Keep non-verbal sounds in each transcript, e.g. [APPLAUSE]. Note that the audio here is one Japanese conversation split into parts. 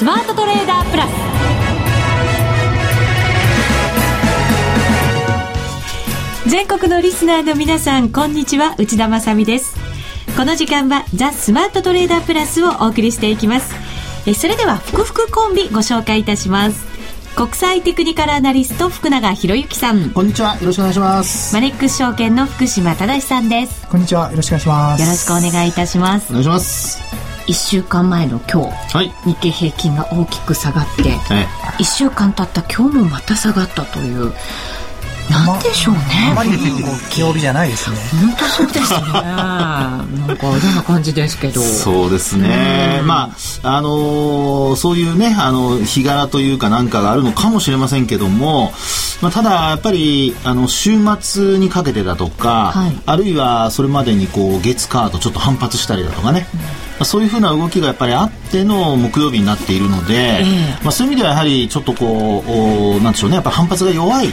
スマートトレーダープラス。全国のリスナーの皆さんこんにちは。内田まさです。この時間はザ・スマートトレーダープラスをお送りしていきます。えそれでは福福コンビご紹介いたします。国際テクニカルアナリスト福永博之さん。こんにちは。よろしくお願いします。マネックス証券の福島正さんです。こんにちは。よろしくお願いします。よろしくお願いいたします。お願いします1週間前の今日、はい、日経平均が大きく下がって、はい、1週間経った今日もまた下がったというなんでしょうね。あ [LAUGHS] まり気曜日じゃないですね。本当そうですね。なんか嫌な感じですけど。そうですね。まああのー、そういうねあの日柄というかなんかがあるのかもしれませんけども、まあただやっぱりあの週末にかけてだとか、はい、あるいはそれまでにこう月カードちょっと反発したりだとかね。うんそういうふうな動きがやっぱりあっての木曜日になっているので、えー、まあ、そういう意味ではやはりちょっとこうなんでしょうね。やっぱ反発が弱い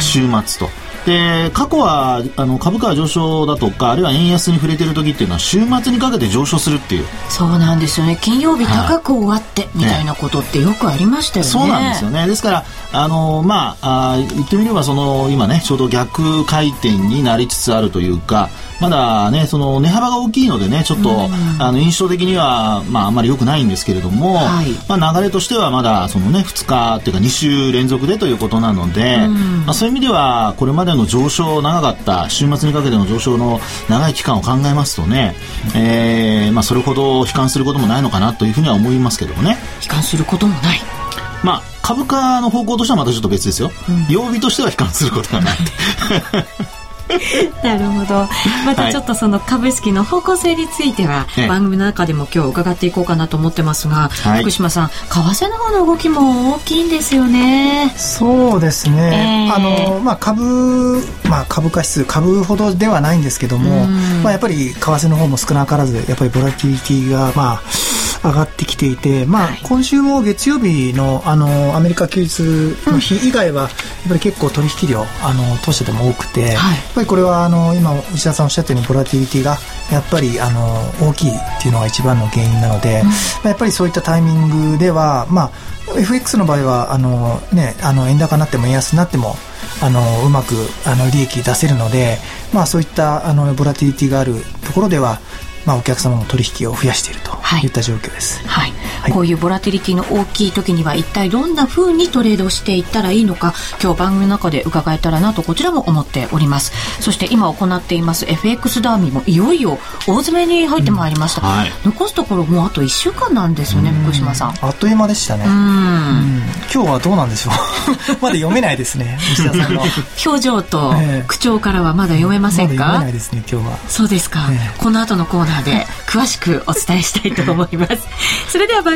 週末と。で過去はあの株価は上昇だとかあるいは円安に触れてる時っていうのは週末にかけて上昇するっていう。そうなんですよね。金曜日高く終わって、みたいなことってよくありましたよね、そうなんですよね。ですからあのまああ言ってみればその今ねちょうど逆回転になりつつあるというかまだね、その値幅が大きいのでね、ちょっと、あの印象的には、まあ、あんまり良くないんですけれども、はい、まあ、流れとしてはまだ、そのね、2日っていうか2週連続でということなので、まあ、そういう意味では、これまでの上昇、長かった、週末にかけての上昇の長い期間を考えますとね、えー、まあ、それほど悲観することもないのかなというふうには思いますけどもね。悲観することもない。まあ、株価の方向としてはまたちょっと別ですよ。うん、曜日としては悲観することがない。[LAUGHS] なるほど。またちょっとその株式の方向性については、番組の中でも今日伺っていこうかなと思ってますが、はい、福島さん為替の方の動きも大きいんですよね。そうですね、えー、あのまあ株まあ株価指数株ほどではないんですけども、まあやっぱり為替の方も少なからずやっぱりボラティリティがまあ上がってきていて、まあ、今週も月曜日のあのアメリカ休日の日以外は、やっぱり結構取引量あの当社でも多くて、はい、やっぱりこれはあの今内田さんおっしゃったようにボラティリティがやっぱりあの大きいっていうのが一番の原因なので、うん、やっぱりそういったタイミングでは、まあ、FX の場合はあの、ね、あの円高になっても円安になってもあのうまくあの利益出せるので、まあ、そういったあのボラティリティがあるところではまあ、お客様の取引を増やしているといった状況です、はい、はい、こういうボラティリティの大きい時には一体どんなふうにトレードしていったらいいのか今日番組の中で伺えたらなとこちらも思っております。そして今行っています FX ダーミーもいよいよ大詰めに入ってまいりました、うん。はい、残すところもうあと1週間なんですよね福島さん。あっという間でしたね。うん。今日はどうなんでしょう？[LAUGHS] まだ読めないですね西田さんの。[LAUGHS] 表情と口調からはまだ読めませんか、ま、読めないですね今日は。そうですか、この後のコーナーナーで詳しくお伝えしたいと思います。それでは番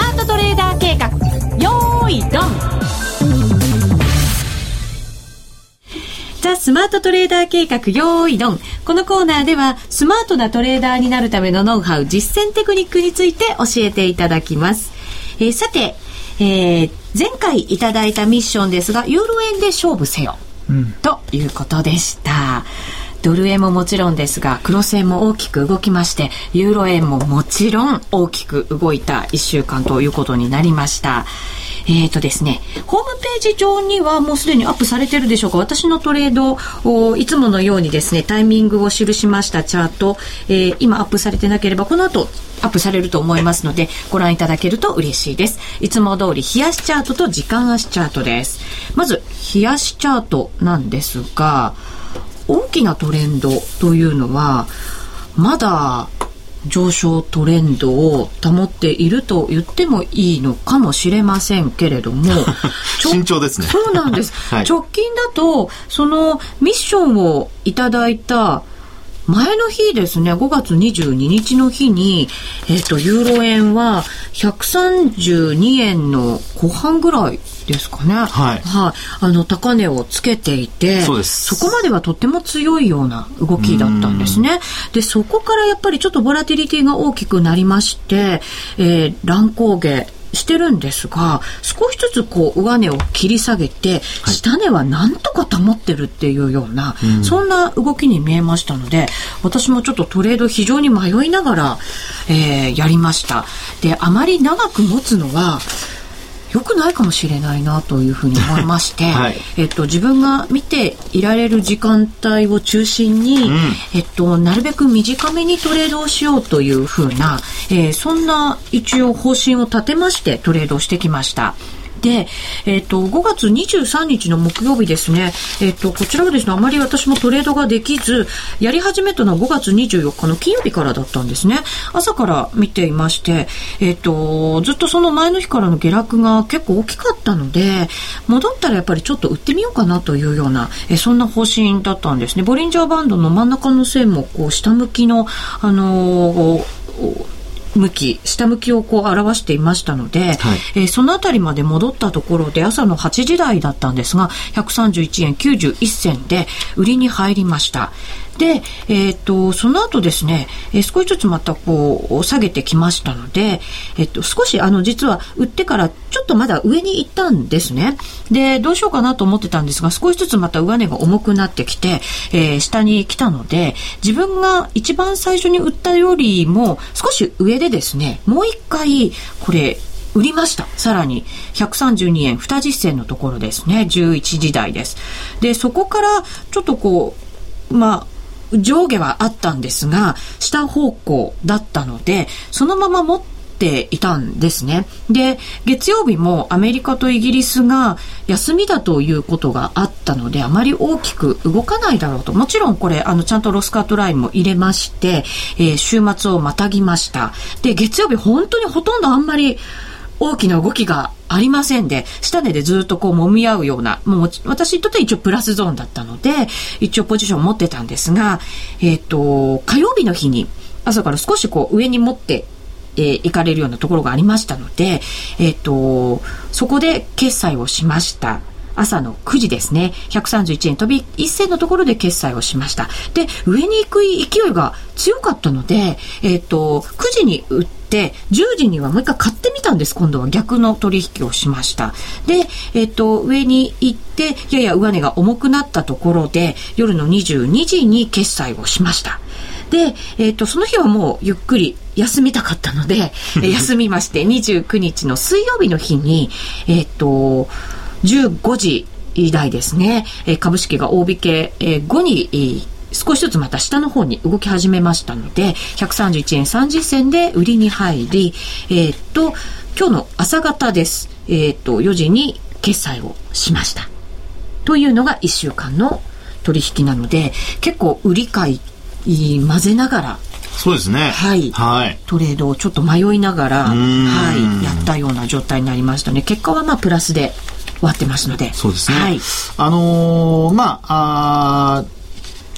スマートトレーダー計画用意ドン。このコーナーでは、スマートなトレーダーになるためのノウハウ、実践テクニックについて教えていただきます。えー、さて、えー、前回いただいたミッションですが、ユーロ円で勝負せよ。うん、ということでした。ドル円ももちろんですが、クロス円も大きく動きまして、ユーロ円ももちろん大きく動いた1週間ということになりました。えっ、ー、とですね、ホームページ上にはもうすでにアップされてるでしょうか？私のトレードをいつものようにですね、タイミングを記しましたチャート、えー、今アップされてなければこの後アップされると思いますので、ご覧いただけると嬉しいです。いつも通り、冷やしチャートと時間足チャートです。まず、冷やしチャートなんですが、大きなトレンドというのは、まだ上昇トレンドを保っていると言ってもいいのかもしれませんけれども [LAUGHS] 慎重ですね。そうなんです、[LAUGHS] はい、直近だとそのミッションをいただいた前の日ですね、5月22日の日に、えっ、ー、と、ユーロ円は132円の後半ぐらいですかね。はい。はい。あの、高値をつけていて、そうです。そこまではとっても強いような動きだったんですね。で、そこからやっぱりちょっとボラティリティが大きくなりまして、えー、乱高下、してるんですが、少しずつこう上値を切り下げて、下値はなんとか保ってるっていうような、うん、そんな動きに見えましたので、私もちょっとトレード非常に迷いながら、えー、やりました。で、あまり長く持つのは、良くないかもしれないなというふうに思いまして、[LAUGHS] はい、えっと、自分が見ていられる時間帯を中心に、うん、えっと、なるべく短めにトレードをしようというふうな、えー、そんな一応方針を立てましてトレードをしてきました。で、えっ、ー、と、5月23日の木曜日ですね、えっ、ー、と、こちらはですね、あまり私もトレードができず、やり始めたのは5月24日の金曜日からだったんですね。朝から見ていまして、えっ、ー、と、ずっとその前の日からの下落が結構大きかったので、戻ったらやっぱりちょっと売ってみようかなというような、えそんな方針だったんですね。ボリンジャーバンドの真ん中の線も、こう、下向きの、あのー向き、下向きをこう表していましたので、はい、えー、そのあたりまで戻ったところで朝の8時台だったんですが、131円91銭で売りに入りました。で、えっ、ー、と、その後ですね、えー、少しずつまたこう、下げてきましたので、えっ、ー、と、少しあの、実は売ってからちょっとまだ上に行ったんですね。で、どうしようかなと思ってたんですが、少しずつまた上値が重くなってきて、えー、下に来たので、自分が一番最初に売ったよりも少し上でですね、もう一回、これ、売りました。さらに、132円20銭のところですね。11時台です。で、そこから、ちょっとこう、まあ、上下はあったんですが、下方向だったので、そのまま持っていたんですね。で、月曜日もアメリカとイギリスが休みだということがあったので、あまり大きく動かないだろうと。もちろんこれ、あの、ちゃんとロスカットラインも入れまして、えー、週末をまたぎました。で、月曜日本当にほとんどあんまり大きな動きがありませんで、下値でずっとこう揉み合うような、もう私にとっては一応プラスゾーンだったので、一応ポジション持ってたんですが、えっ、ー、と、火曜日の日に朝から少しこう上に持ってえー、行かれるようなところがありましたので、えっ、ー、と、そこで決済をしました。朝の9時ですね。131円飛び1銭のところで決済をしました。で、上に行く勢いが強かったので、えっ、ー、と、9時に売って、て、10時にはもう一回買ってみたんです。今度は逆の取引をしました。で、えっ、と、上に行って、やや上値が重くなったところで、夜の22時に決済をしました。で、えっ、と、その日はもうゆっくり休みたかったので、[LAUGHS] 休みまして、29日の水曜日の日に、えっ、と、15時台ですね、え株式が大引け後に、少しずつまた下の方に動き始めましたので、131円30銭で売りに入り、えー、っと、今日の朝方です。えー、っと、4時に決済をしました。というのが1週間の取引なので、結構売り買い混ぜながら、そうですね。はい。はい。トレードをちょっと迷いながら、はい、やったような状態になりましたね。結果はまあプラスで終わってますので。そうですね。はい。あのー、まあ、あ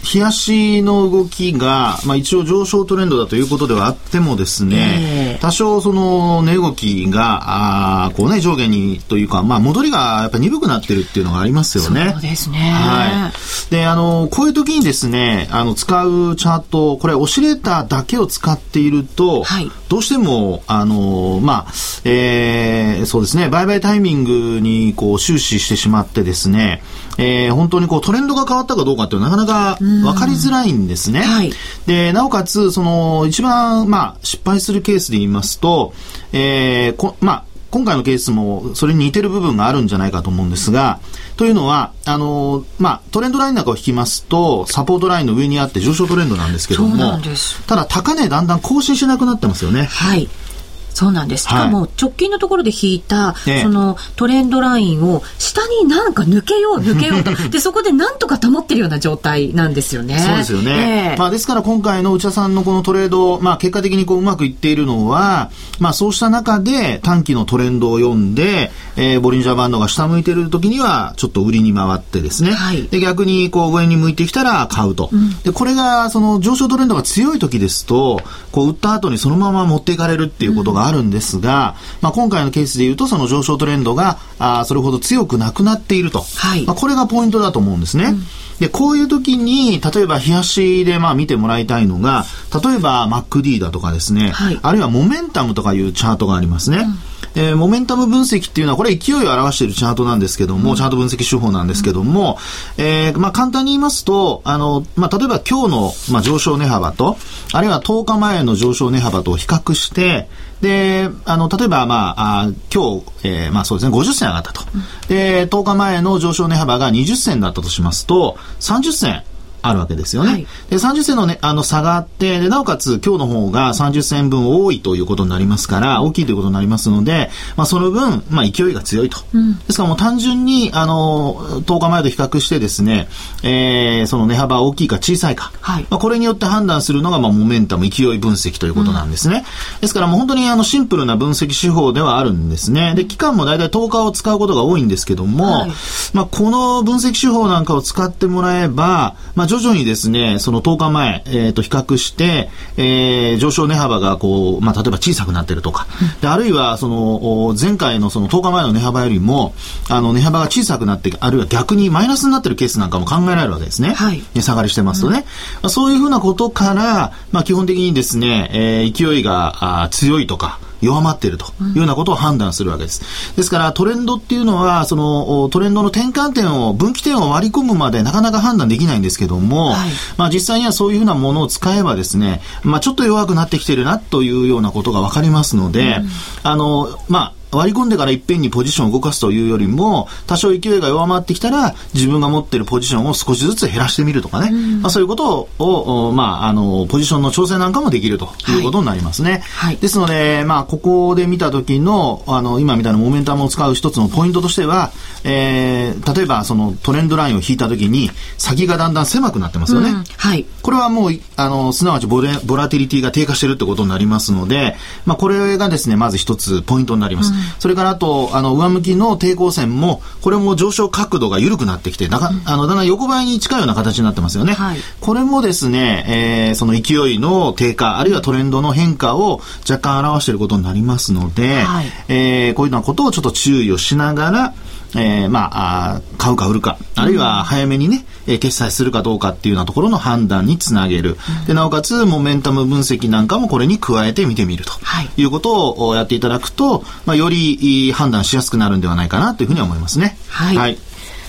冷やしの動きが、まあ、一応上昇トレンドだということではあってもですね、えー、多少その値動きが、あこうね、上下にというか、まあ、戻りがやっぱ鈍くなってるっていうのがありますよね。そうですね。はい。で、あの、こういう時にですね、あの、使うチャート、これ、オシレーターだけを使っていると、はい、どうしても、あの、まあ、えー、そうですね、売買タイミングにこう終始してしまってですね、えー、本当にこうトレンドが変わったかどうかっていうのはなかなか分かりづらいんですね。はい、で、なおかつ、その、一番、まあ、失敗するケースで言いますと、えー、こまあ、今回のケースもそれに似てる部分があるんじゃないかと思うんですが、というのは、あの、まあ、トレンドラインなんかを引きますと、サポートラインの上にあって上昇トレンドなんですけども、ただ高値だんだん更新しなくなってますよね。はい。そうなんです。しかも、直近のところで引いた、そのトレンドラインを下になんか抜けよう、抜けようと。[LAUGHS] で、そこでなんとか保ってるような状態なんですよね。そうですよね。えー、まあ、ですから今回の内田さんのこのトレード、まあ、結果的にこううまくいっているのは、まあ、そうした中で短期のトレンドを読んで、えー、ボリンジャーバンドが下向いてる時には、ちょっと売りに回ってですね。はい、で、逆にこう上に向いてきたら買うと。うん、で、これが、その上昇トレンドが強い時ですと、こう売った後にそのまま持っていかれるっていうことがあるんですが、うん、まあ、今回のケースで言うと、その上昇トレンドが、あそれほど強くなくなっていると。はい、まあ、これがポイントだと思うんですね。うんで、こういう時に、例えば冷やしでまあ見てもらいたいのが、例えば MacD だとかですね、はい、あるいはモメンタムとかいうチャートがありますね。うんえー、モメンタム分析っていうのは、これ勢いを表しているチャートなんですけども、うん、チャート分析手法なんですけども、えー、まあ簡単に言いますと、あの、まあ例えば今日の、まあ、上昇値幅と、あるいは10日前の上昇値幅と比較して、で、あの、例えば、まあ、あ今日、えー、まあそうですね、50銭上がったと。で、10日前の上昇値幅が20銭だったとしますと、30銭あるわけですよね。はい、で、30銭のね、あの差があって、で、なおかつ今日の方が30銭分多いということになりますから、大きいということになりますので、まあその分、まあ勢いが強いと。うん、ですからもう単純に、あの、10日前と比較してですね、えー、その値幅大きいか小さいか。はい、まあこれによって判断するのが、まあモメンタム、勢い分析ということなんですね。うん、ですからもう本当にあのシンプルな分析手法ではあるんですね。で、期間も大体10日を使うことが多いんですけども、はい、まあこの分析手法なんかを使ってもらえば、まあ徐々にですね、その10日前、えー、と比較して、えー、上昇値幅がこう、まあ、例えば小さくなってるとか、であるいはその前回のその10日前の値幅よりもあの値幅が小さくなってあるいは逆にマイナスになってるケースなんかも考えられるわけですね、はい、値下がりしてますとね、うん、まあ、そういうふうなことから、まあ、基本的にですね、えー、勢いがあ強いとか弱まっているというようなことを判断するわけです。ですからトレンドっていうのは、そのトレンドの転換点を、分岐点を割り込むまでなかなか判断できないんですけども、はい、まあ実際にはそういうふうなものを使えばですね、まあちょっと弱くなってきてるなというようなことがわかりますので、うん、あの、まあ割り込んでからいっぺんにポジションを動かすというよりも、多少勢いが弱まってきたら、自分が持っているポジションを少しずつ減らしてみるとかね、うん、まあ、そういうことを、まあ、あの、ポジションの調整なんかもできるということになりますね。はい、ですので、まあ、ここで見た時の、あの、今みたいなモメンタムを使う一つのポイントとしては、えー、例えばそのトレンドラインを引いた時に、先がだんだん狭くなってますよね。うん、はい。これはもう、あの、すなわちボレボラティリティが低下してるってことになりますので、まあ、これがですね、まず一つポイントになります。うん、それからあと、あの、上向きの抵抗線も、これも上昇角度が緩くなってきて、だか、あの、だんだん横ばいに近いような形になってますよね。はい、これもですね、えー、その勢いの低下、あるいはトレンドの変化を若干表していることになりますので、はい、えー、こういうようなことをちょっと注意をしながら、えー、まあ、買うか売るか、あるいは早めにね、えー、決済するかどうかっていうようなところの判断につなげる。で、なおかつ、モメンタム分析なんかもこれに加えて見てみると、はい、いうことをやっていただくと、まあ、より判断しやすくなるんではないかなというふうに思いますね。はい。はい、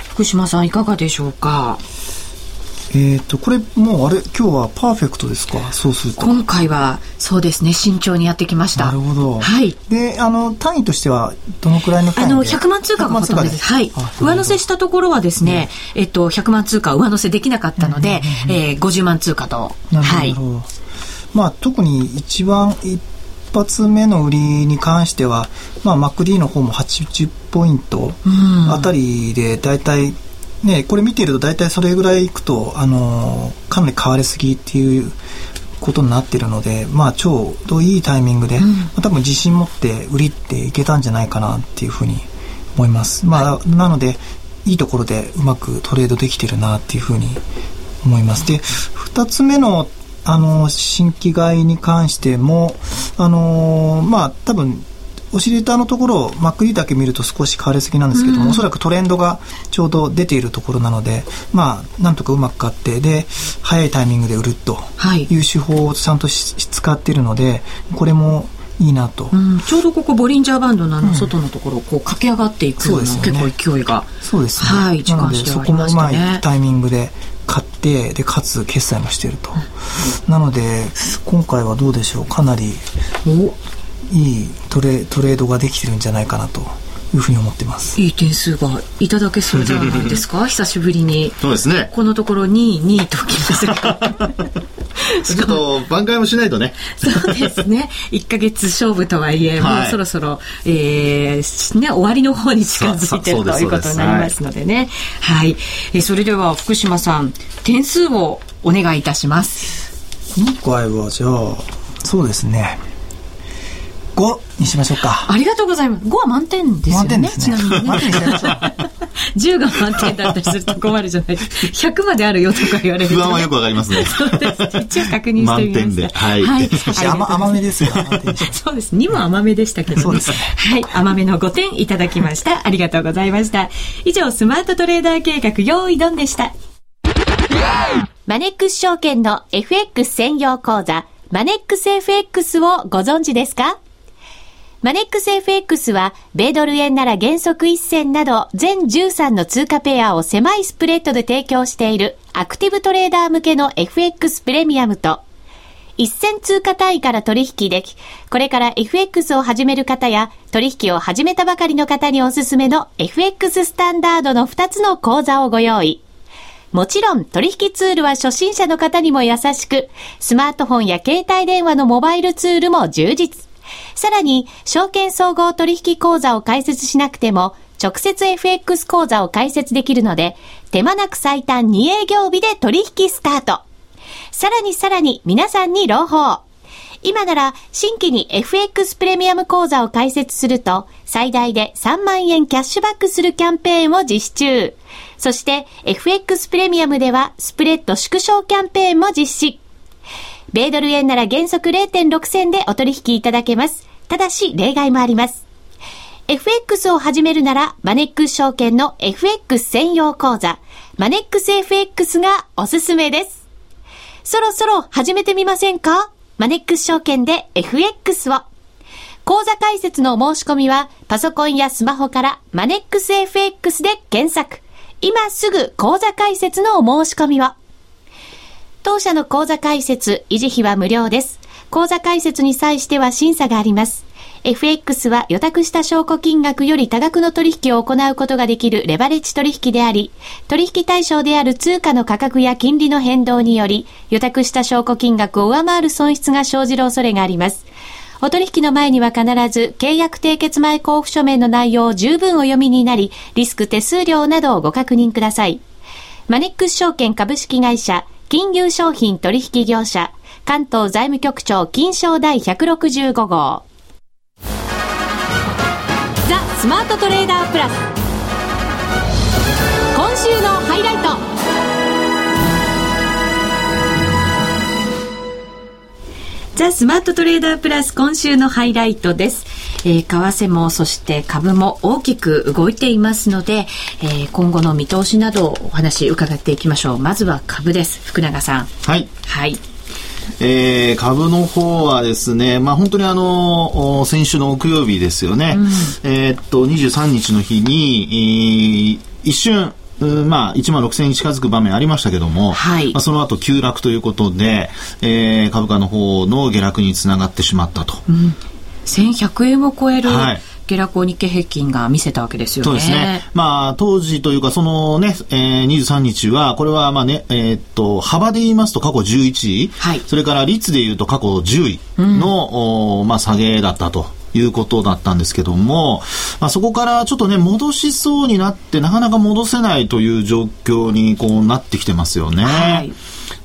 福島さん、いかがでしょうか？えっ、ー、と、これもうあれ、今日はパーフェクトですか？そうすると。今回は、そうですね、慎重にやってきました。なるほど。はい。で、あの、単位としては、どのくらいの単位あの、100万通貨がほとんどです。はい。上乗せしたところはですね、うん、えっと、100万通貨上乗せできなかったので、うんうんうん、えー、50万通貨と。なるほど。はい、まあ、特に一番、一発目の売りに関しては、まあ、MacD の方も80ポイントあたりで、だいたいね、これ見てると大体それぐらいいくと、あのかなり変わりすぎっていうことになってるので、まあ、ちょうどいいタイミングで、うん、まあ、多分自信持って売りっていけたんじゃないかなっていうふうに思います。まあ、なので、いいところでうまくトレードできてるなっていうふうに思います。で、二つ目のあの新規買いに関しても、あのまあ、多分オシレーターのところを MacD だけ見ると少し変わりすぎなんですけども、うん、おそらくトレンドがちょうど出ているところなので、まあ、なんとかうまく買って、で、早いタイミングで売るとい。う手法をちゃんと使っているので、これもいいなと、うん、ちょうどここボリンジャーバンドのあの外のところをこう駆け上がっていくような、うん、結構勢いがそうですね、はい、なのでそこもうまいタイミングで買ってでかつ決済もしていると、うん、なので今回はどうでしょう？かなりいいトレトレードができてるんじゃないかなというふうに思ってますいい点数がいただけそうじゃないですか？[LAUGHS] 久しぶりにそうですねこのところ2位2位ときましたちょっと挽回もしないとね。そうですね。1か月勝負とはいえ、はい、もうそろそろ、えー、ね、終わりの方に近づいてるということになりますのでね。はい、えー。それでは福島さん、点数をお願いいたします。今回はじゃあ、そうですね。5にしましょうか。ありがとうございます。5は満点ですよね。満点ですね。ちなみに、ね。満点にしましょう。10が満点だったりすると困るじゃないですか。100まであるよとか言われると、ね、不安はよくわかりますね。そうです。一応確認してみました。満点で。はい。はい、少し甘甘めですよ。そうです。2も甘めでしたけど、ね、そうですね。はい。甘めの5点いただきました。ありがとうございました。以上、スマートトレーダー計画、用意ドンでした。マネックス証券の FX 専用講座、マネックス FX をご存知ですか？マネックス FX は、米ドル円なら原則1銭など、全13の通貨ペアを狭いスプレッドで提供している、アクティブトレーダー向けの FX プレミアムと、一銭通貨単位から取引でき、これから FX を始める方や、取引を始めたばかりの方におすすめの FX スタンダードの2つの講座をご用意。もちろん取引ツールは初心者の方にも優しく、スマートフォンや携帯電話のモバイルツールも充実。さらに、証券総合取引口座を開設しなくても、直接 FX 口座を開設できるので、手間なく最短2営業日で取引スタート。さらにさらに皆さんに朗報。今なら新規に FX プレミアム口座を開設すると最大で3万円キャッシュバックするキャンペーンを実施中。そして FX プレミアムではスプレッド縮小キャンペーンも実施。米ドル円なら原則0.6銭でお取引いただけます。ただし、例外もあります。FX を始めるなら、マネックス証券の FX 専用講座、マネックス FX がおすすめです。そろそろ始めてみませんか？マネックス証券で FX を。講座開設の申し込みは、パソコンやスマホからマネックス FX で検索。今すぐ講座開設のお申し込みを。当社の口座開設、維持費は無料です。口座開設に際しては審査があります。FX は予託した証拠金額より多額の取引を行うことができるレバレッジ取引であり、取引対象である通貨の価格や金利の変動により、予託した証拠金額を上回る損失が生じる恐れがあります。お取引の前には必ず契約締結前交付書面の内容を十分お読みになり、リスク手数料などをご確認ください。マネックス証券株式会社金融商品取引業者、関東財務局長金賞第165号。ザ・スマートトレーダープラス。今週のハイライト。ザ・スマートトレーダープラス今週のハイライトです。えー、為替もそして株も大きく動いていますので、えー、今後の見通しなどお話伺っていきましょう。まずは株です。福永さん。はい。はい。えー、株の方はですね、まあ、本当にあの、先週の木曜日ですよね、うん、えー、っと、23日の日に、えー、一瞬、まあ、1万6000円に近づく場面ありましたけども、はい、まあ、その後急落ということで、えー、株価の方の下落につながってしまったと。うん1100円を超える、はい下落を日経平均が見せたわけですよね。そうですね。まあ、当時というか、そのね、えー、23日は、これはまあね、えー、っと、幅で言いますと過去11位、はい、それから率で言うと過去10位の、うん、まあ、下げだったと。いうことだったんですけども、まあ、そこからちょっとね、戻しそうになって、なかなか戻せないという状況にこうなってきてますよね。はい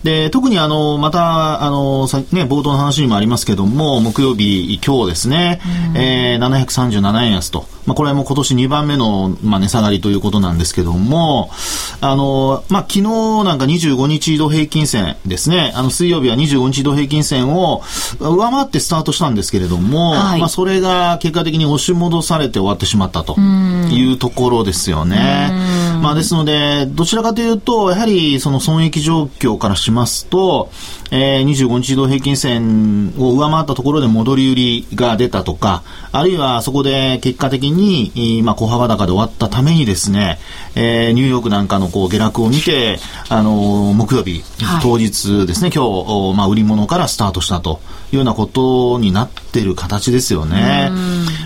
で、特にあの、また、あの、さね、冒頭の話にもありますけども、木曜日、今日ですね、えー、737円安と。まあ、これはもう今年2番目の、まあ、値下がりということなんですけども、あの、まあ、昨日なんか25日移動平均線ですね、あの、水曜日は25日移動平均線を上回ってスタートしたんですけれども、はい、まあ、それが結果的に押し戻されて終わってしまったというところですよね。まあ、ですので、どちらかというと、やはりその損益状況からしますと、えー、25日移動平均線を上回ったところで戻り売りが出たとか、あるいはそこで結果的に、まあ、小幅高で終わったためにですね、えー、ニューヨークなんかのこう下落を見て、あのー、木曜日、当日ですね、今日、まあ、売り物からスタートしたというようなことになっている形ですよね。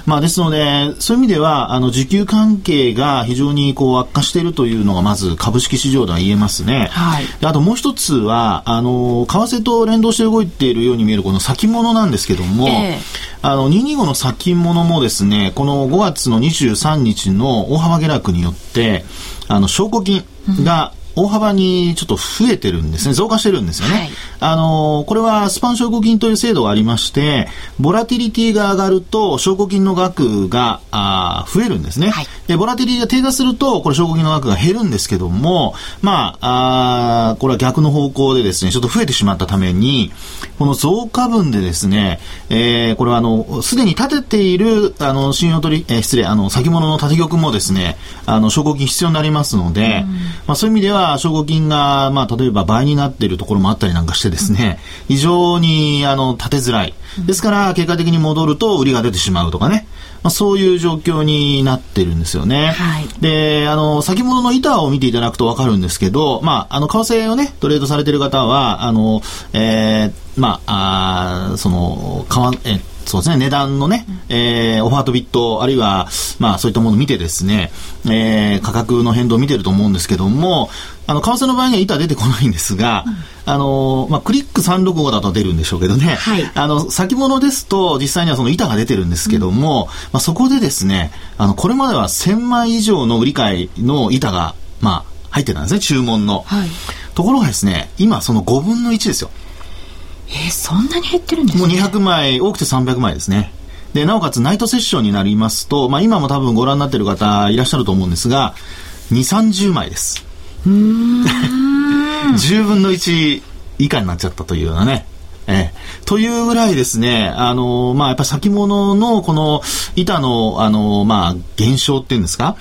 まあ、ですので、そういう意味では、あの、需給関係が非常にこう悪化しているというのがまず株式市場では言えますね。はい、あともう一つは、は、あの、為替と連動して動いているように見えるこの先物なんですけども、えー、あの、225の先物もですね、この5月の23日の大幅下落によって、あの、証拠金が、大幅にちょっと増えてるんですね。増加してるんですよね。はい、あの、これはスパン証拠金という制度がありまして、ボラティリティが上がると証拠金の額があ増えるんですね、はい、で。ボラティリティが低下すると、これ証拠金の額が減るんですけども、まあ、あこれは逆の方向でですね、ちょっと増えてしまったために、この増加分でですね、えー、これはあの、すでに立てている、あの、信用取り、えー、失礼、あの、先物の立て玉もですね、あの、証拠金必要になりますので、まあそういう意味では、証拠金が、まあ、例えば倍になっているところもあったりなんかしてですね、非常に、あの、立てづらい。ですから、結果的に戻ると売りが出てしまうとかね。まあ、そういう状況になってるんですよね。はい、で、あの、先物の板を見ていただくとわかるんですけど、まあ、あの、為替をね、トレードされてる方は、あの、えー、まあ、あその、かわ、えそうですね、値段のね、えー、オファーとビット、あるいは、まあ、そういったものを見てですね、えー、価格の変動を見てると思うんですけども、あの、為替の場合には板出てこないんですが、うん、あの、まあ、クリック365だと出るんでしょうけどね、はい、あの、先物ですと、実際にはその板が出てるんですけども、うん、まあ、そこでですね、あの、これまでは1000枚以上の売り買いの板が、まあ、入ってたんですね、注文の。はい、ところがですね、今その5分の1ですよ。えー、そんなに減ってるんですか、ね、もう200枚、多くて300枚ですね。で、なおかつナイトセッションになりますと、まあ今も多分ご覧になっている方いらっしゃると思うんですが、2、30枚です。うん。10分の1以下になっちゃったというようなね。ええ、というぐらいですね、あの、まあ、やっぱ先物のこの板の、あの、まあ、減少っていうんですか、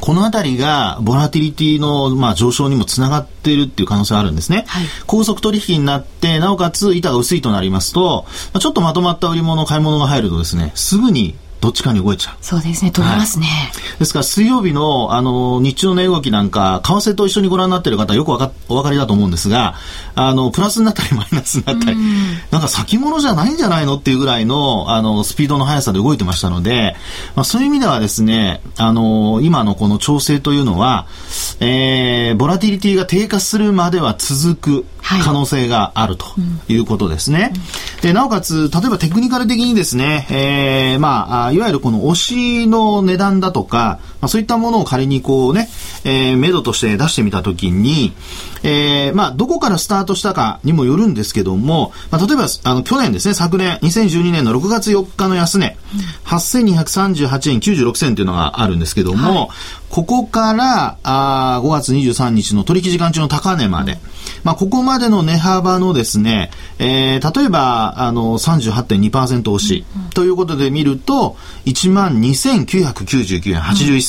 このあたりが、ボラティリティの、まあ、上昇にもつながっているっていう可能性があるんですね。はい、高速取引になって、なおかつ板が薄いとなりますと、ちょっとまとまった売り物、買い物が入るとですね、すぐにどっちかに動いちゃう。そうですね、取れますね。はい、ですから、水曜日の、あの、日中の値動きなんか、為替と一緒にご覧になっている方、よくわか、お分かりだと思うんですが、あの、プラスになったりマイナスになったり、んなんか先物じゃないんじゃないのっていうぐらいの、あの、スピードの速さで動いてましたので、まあ、そういう意味ではですね、あの、今のこの調整というのは、えー、ボラティリティが低下するまでは続く可能性があるということですね。はいうん、で、なおかつ、例えばテクニカル的にですね、えー、まあ、いわゆるこの推しの値段だとか、まあ、そういったものを仮にこうね、えー、目処として出してみたときに、えー、まあ、どこからスタートしたかにもよるんですけども、まあ、例えば、あの、去年ですね、昨年、2012年の6月4日の安値、8238円96銭というのがあるんですけども、はい、ここから、あ5月23日の取引時間中の高値まで、うんまあ、ここまでの値幅のですね、えー、例えば、あの、38.2%押し、ということで見ると、12,999円81銭、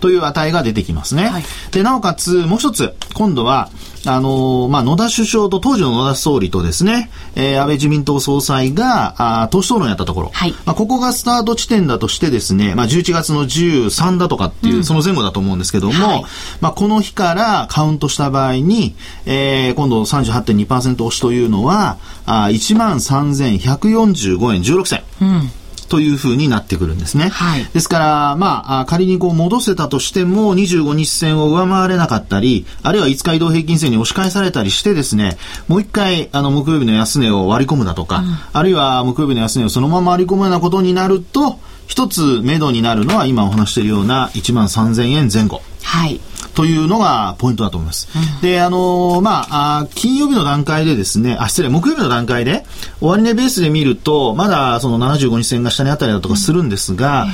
という値が出てきますね。はい、で、なおかつ、もう一つ、今度は、あのー、まあ、野田首相と当時の野田総理とですね、えー、安倍自民党総裁が、あ党首討論やったところ、はい、まあ、ここがスタート地点だとしてですね、まあ、11月の13だとかっていう、うん、その前後だと思うんですけども、はい、まあ、この日からカウントした場合に、えー、今度38.2%押しというのは、あ13,145円16銭。うんというふうになってくるんですね。はい、ですから、まあ、仮にこう戻せたとしても、25日線を上回れなかったり、あるいは5日移動平均線に押し返されたりしてですね、もう一回、あの、木曜日の安値を割り込むだとか、うん、あるいは木曜日の安値をそのまま割り込むようなことになると、一つ目処になるのは今お話しているような1万3000円前後。はい。というのがポイントだと思います。うん、で、あのー、まあ金曜日の段階でですね、あ、失礼、木曜日の段階で、終値ベースで見ると、まだその75日線が下にあったりだとかするんですが、うん、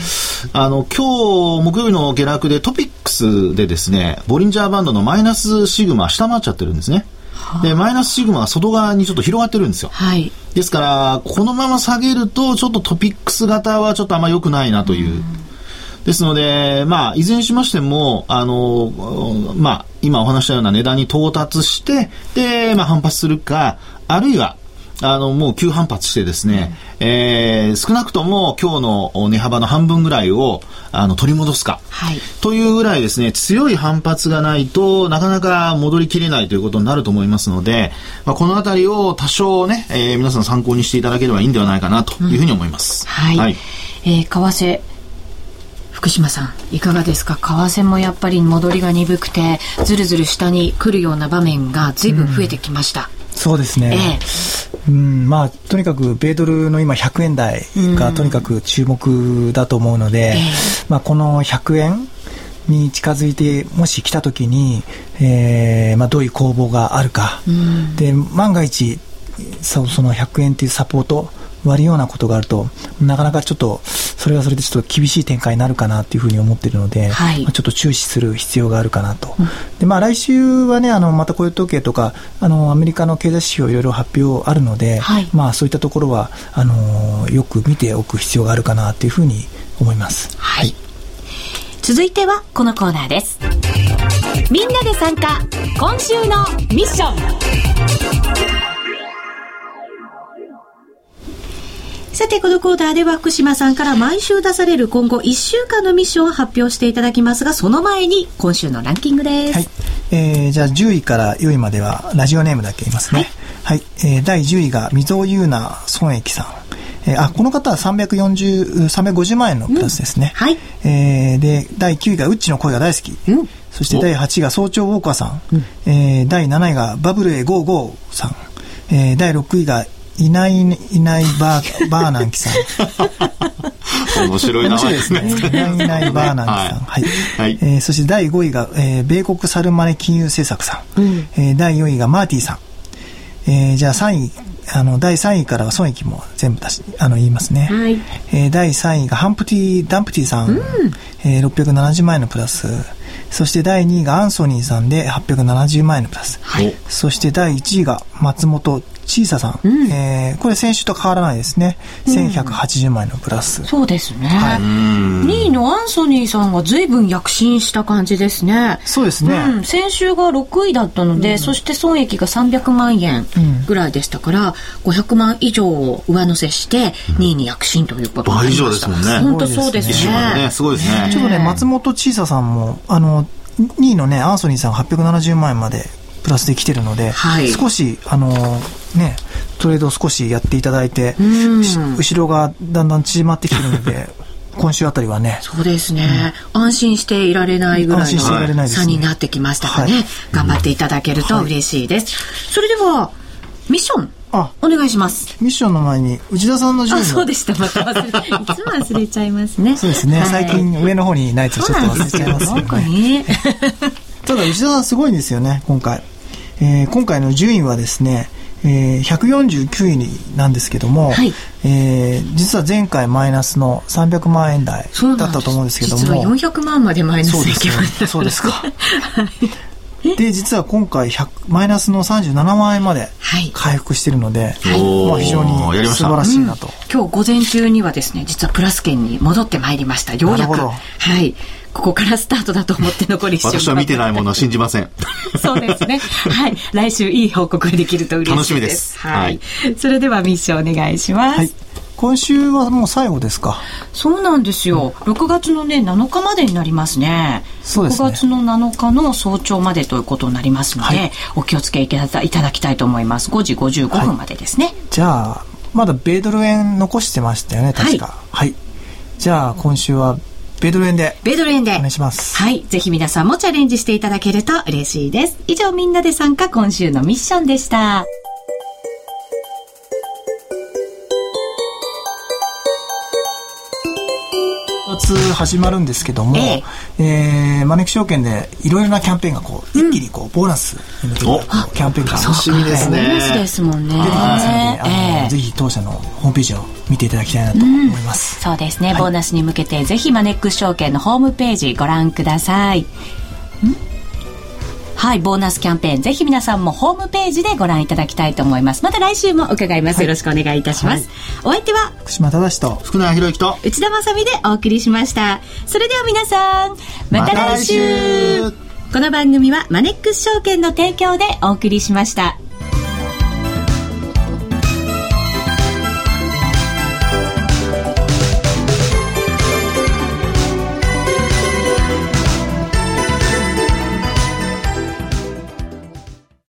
あの、今日、木曜日の下落でトピックスでですね、ボリンジャーバンドのマイナスシグマ下回っちゃってるんですね。で、マイナスシグマが外側にちょっと広がってるんですよ。はい。ですから、このまま下げると、ちょっとトピックス型はちょっとあんま良くないなという。うんですので、まあ、いずれにしましても、あの、まあ、今お話したような値段に到達して、で、まあ、反発するか、あるいは、あの、もう急反発してですね、うん、えー、少なくとも今日の値幅の半分ぐらいを、あの、取り戻すか。はい。というぐらいですね、強い反発がないとなかなか戻りきれないということになると思いますので、まあ、このあたりを多少ね、えー、皆さん参考にしていただければいいんではないかなというふうに思います。うん、はい。はい、えー、為替、福島さんいかがですか？為替もやっぱり戻りが鈍くてずるずる下に来るような場面が随分増えてきました、うん、そうですね、ええ、うんまあ、とにかく米ドルの今100円台がとにかく注目だと思うので、え、まあ、この100円に近づいてもし来た時に、えーまあ、どういう攻防があるか、で万が一そその100円というサポート割るようなことがあるとなかなかちょっとそれはそれでちょっと厳しい展開になるかなというふうに思っているので、はい、まあ、ちょっと注視する必要があるかなと、うん、でまあ、来週はねあのまた雇用統計とかあのアメリカの経済指標いろいろ発表あるので、はい、まあ、そういったところはあのよく見ておく必要があるかなというふうに思います。はい、続いてはこのコーナーです。みんなで参加今週のミッションさて、このコーナーでは福島さんから毎週出される今後1週間のミッションを発表していただきますが、その前に今週のランキングです。はい。えー、じゃあ10位から4位まではラジオネームだけ言いますね。はい。はい、えー、第10位が溝優奈孫益さん。えー、あ、この方は340、350万円のプラスですね。うん、はい。えー、で、第9位がウッチの声が大好き。うん。そして第8位が早朝ウォーカーさん。うん、えー、第7位がバブルエ55さん。えー、第6位がいないいないバーバーナンキさん。面白い名前ですね。いないいないバーナンキさん。はい。はい、えー、そして第5位が、えー、米国サルマネ金融政策さん。うん、えー、第4位がマーティさん。えー、じゃあ3位、あの、第3位からは損益も全部出し、あの、言いますね。はい。えー、第3位がハンプティ、ダンプティさん。うん、えー、670万円のプラス。そして第2位がアンソニーさんで870万円のプラス。はい。そして第1位が松本小ささん、うん、えー、これ先週と変わらないですね、うん、1180万円のプラス。そうですね、はい、2位のアンソニーさんが随分躍進した感じですね。そうですね、うん、先週が6位だったので、うん、そして損益が300万円ぐらいでしたから、うん、500万以上を上乗せして2位に躍進ということになりました、倍以上ですもんね。本当そうですね。ね。すごいですね。ちょっとね松本小ささんもあの2位のねアンソニーさん870万円までプラスで来てるので、はい、少しあのねトレードを少しやっていただいて、後ろがだんだん縮まってきてるので。[LAUGHS] 今週あたりはね。そうですね、うん、安心していられないぐらいの差になってきましたかね。はい、頑張っていただけると嬉しいです。はい、それでは、ミッション。あ、お願いします。ミッションの前に、内田さんの順位あ、そうでした。また忘れ、いつも忘れちゃいますね。そうですね。はい、最近上の方にないとちょっと忘れちゃいます、ね。なんかね。[LAUGHS] ただ内田さんすごいんですよね、今回。えー、今回の順位はですね、えー、149位なんですけども、はい、えー、実は前回マイナスの300万円台だったと思うんですけども。実は400万までマイナスできました、そうですか [LAUGHS] で実は今回マイナスの37万円まで回復しているので、はい、まあ、非常に素晴らしいなと、うん、今日午前中にはですね実はプラス圏に戻ってまいりましたようやくはいここからスタートだと思って残り私は見てないものは信じません。[LAUGHS] そうですね。はい。来週いい報告ができると嬉しいです。楽しみです。はい。それではミッションお願いします。はい。今週はもう最後ですかそうなんですよ、うん、6月のね7日までになりますねそうですね6月の7日の早朝までということになりますので、はい、お気をつけいただきたいと思います5時55分までですね、はい、じゃあまだ米ドル円残してましたよね確かはい、じゃあ今週は米ドル円で。米ドル円で。お願いします。はい。ぜひ皆さんもチャレンジしていただけると嬉しいです。以上みんなで参加今週のミッションでした。月始まるんですけども、えええー、マネック証券でいろいろなキャンペーンがこう、一気にこうボーナスに向けてキャンペーンが楽しみですね。ボーナスですもんね。出てきますので、あの、ぜひ当社のホームページを見ていただきたいなと思います。そうですね、ボーナスに向けてぜひマネックス証券のホームページご覧ください。はい、ボーナスキャンペーン、ぜひ皆さんもホームページでご覧いただきたいと思います。また来週も伺います。はい、よろしくお願いいたします。はい、お相手は、福島正と、福永博之と、内田まさみでお送りしました。それでは皆さん、また来週ま、この番組はマネックス証券の提供でお送りしました。